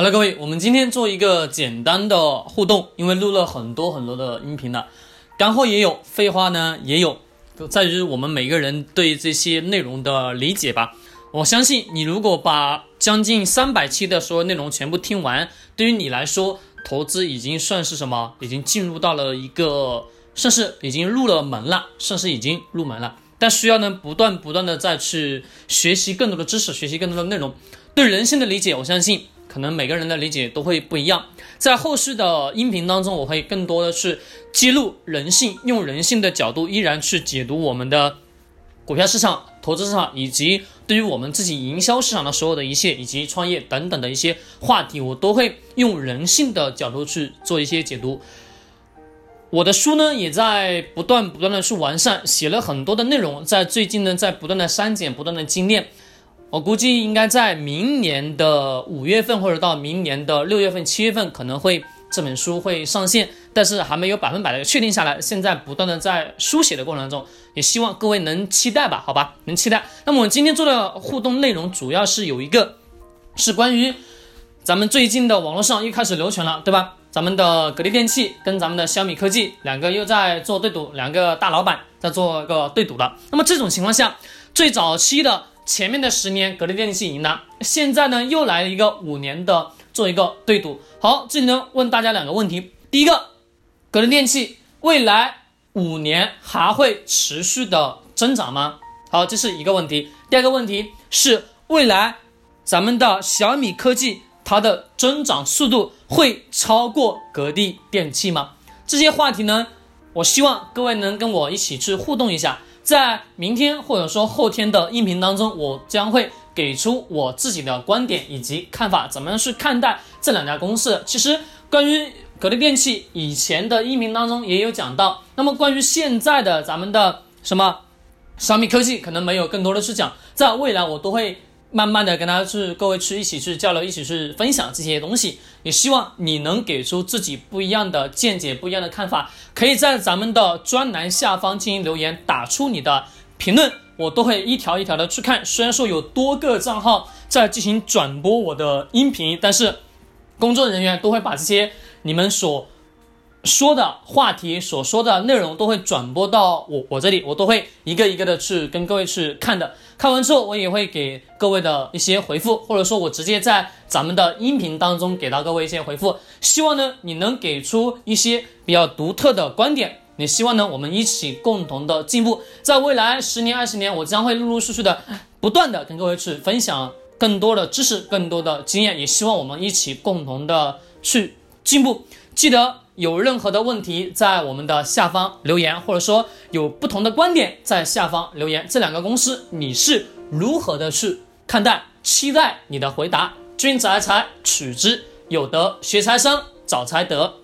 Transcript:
好了，各位，我们今天做一个简单的互动，因为录了很多很多的音频了，干货也有，废话呢也有，在于我们每个人对这些内容的理解吧。我相信你如果把将近三百期的所有内容全部听完，对于你来说，投资已经算是什么？已经进入到了一个，算是已经入了门了，算是已经入门了。但需要呢，不断不断的再去学习更多的知识，学习更多的内容，对人性的理解，我相信。可能每个人的理解都会不一样，在后续的音频当中，我会更多的是揭露人性，用人性的角度依然去解读我们的股票市场、投资市场，以及对于我们自己营销市场的所有的一切，以及创业等等的一些话题，我都会用人性的角度去做一些解读。我的书呢，也在不断不断的去完善，写了很多的内容，在最近呢，在不断的删减，不断的精炼。我估计应该在明年的五月份，或者到明年的六月份、七月份，可能会这本书会上线，但是还没有百分百的确定下来。现在不断的在书写的过程当中，也希望各位能期待吧，好吧，能期待。那么我们今天做的互动内容，主要是有一个是关于咱们最近的网络上又开始流传了，对吧？咱们的格力电器跟咱们的小米科技两个又在做对赌，两个大老板在做个对赌的。那么这种情况下，最早期的。前面的十年，格力电器赢了，现在呢又来了一个五年的做一个对赌。好，这里呢问大家两个问题：第一个，格力电器未来五年还会持续的增长吗？好，这是一个问题。第二个问题是未来咱们的小米科技它的增长速度会超过格力电器吗？这些话题呢，我希望各位能跟我一起去互动一下。在明天或者说后天的音频当中，我将会给出我自己的观点以及看法，怎么样去看待这两家公司？其实关于格力电器以前的音频当中也有讲到，那么关于现在的咱们的什么小米科技，可能没有更多的去讲，在未来我都会。慢慢的跟大家去，各位去一起去交流，一起去分享这些东西，也希望你能给出自己不一样的见解、不一样的看法，可以在咱们的专栏下方进行留言，打出你的评论，我都会一条一条的去看。虽然说有多个账号在进行转播我的音频，但是工作人员都会把这些你们所。说的话题所说的内容都会转播到我我这里，我都会一个一个的去跟各位去看的。看完之后，我也会给各位的一些回复，或者说我直接在咱们的音频当中给到各位一些回复。希望呢，你能给出一些比较独特的观点。也希望呢，我们一起共同的进步。在未来十年、二十年，我将会陆陆续续的不断的跟各位去分享更多的知识、更多的经验。也希望我们一起共同的去进步。记得。有任何的问题，在我们的下方留言，或者说有不同的观点，在下方留言。这两个公司你是如何的去看待？期待你的回答。君子爱财，取之有德；学财生，找财德。